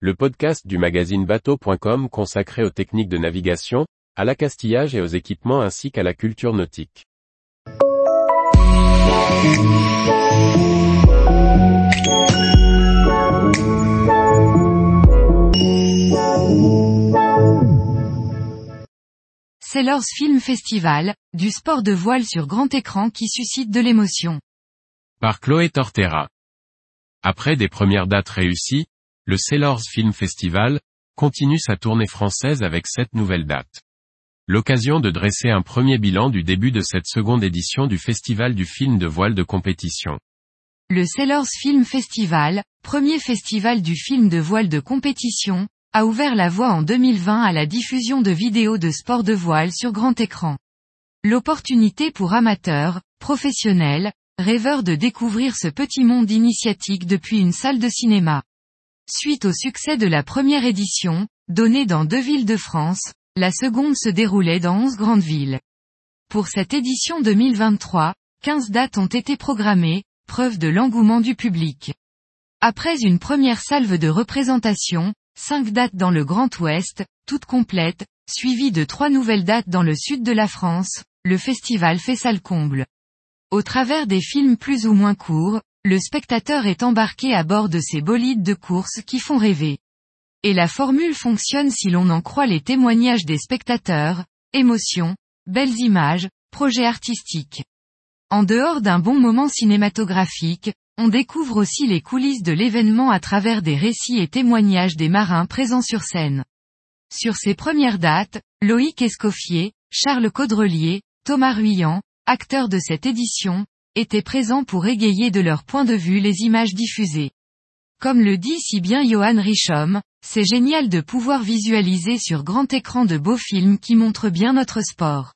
le podcast du magazine bateau.com consacré aux techniques de navigation, à l'accastillage et aux équipements ainsi qu'à la culture nautique. Sailors Film Festival, du sport de voile sur grand écran qui suscite de l'émotion. Par Chloé Tortera. Après des premières dates réussies, le Sailors Film Festival, continue sa tournée française avec sept nouvelles dates. L'occasion de dresser un premier bilan du début de cette seconde édition du Festival du film de voile de compétition. Le Sailors Film Festival, premier festival du film de voile de compétition, a ouvert la voie en 2020 à la diffusion de vidéos de sport de voile sur grand écran. L'opportunité pour amateurs, professionnels, rêveurs de découvrir ce petit monde initiatique depuis une salle de cinéma. Suite au succès de la première édition, donnée dans deux villes de France, la seconde se déroulait dans onze grandes villes. Pour cette édition 2023, 15 dates ont été programmées, preuve de l'engouement du public. Après une première salve de représentation, cinq dates dans le Grand Ouest, toutes complètes, suivies de trois nouvelles dates dans le sud de la France, le festival fait salle comble. Au travers des films plus ou moins courts, le spectateur est embarqué à bord de ces bolides de course qui font rêver. Et la formule fonctionne si l'on en croit les témoignages des spectateurs, émotions, belles images, projets artistiques. En dehors d'un bon moment cinématographique, on découvre aussi les coulisses de l'événement à travers des récits et témoignages des marins présents sur scène. Sur ces premières dates, Loïc Escoffier, Charles Caudrelier, Thomas Ruyant, acteurs de cette édition, étaient présents pour égayer de leur point de vue les images diffusées. Comme le dit si bien Johan Richom, c'est génial de pouvoir visualiser sur grand écran de beaux films qui montrent bien notre sport.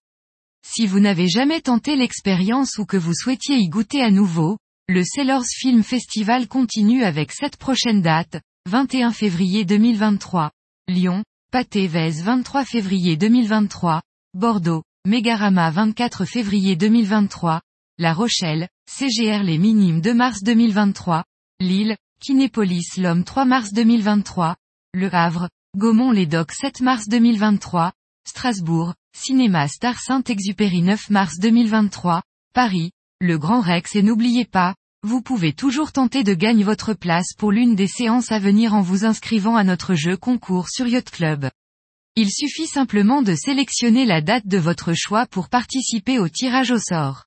Si vous n'avez jamais tenté l'expérience ou que vous souhaitiez y goûter à nouveau, le Sailors Film Festival continue avec sept prochaines dates, 21 février 2023, Lyon, Pâté 23 février 2023, Bordeaux, Mégarama 24 février 2023, La Rochelle, CGR Les Minimes 2 mars 2023, Lille, Kinépolis L'Homme 3 mars 2023, Le Havre, Gaumont les Docks 7 mars 2023, Strasbourg, Cinéma Star Saint-Exupéry 9 mars 2023, Paris, Le Grand Rex et n'oubliez pas, vous pouvez toujours tenter de gagner votre place pour l'une des séances à venir en vous inscrivant à notre jeu concours sur Yacht Club. Il suffit simplement de sélectionner la date de votre choix pour participer au tirage au sort.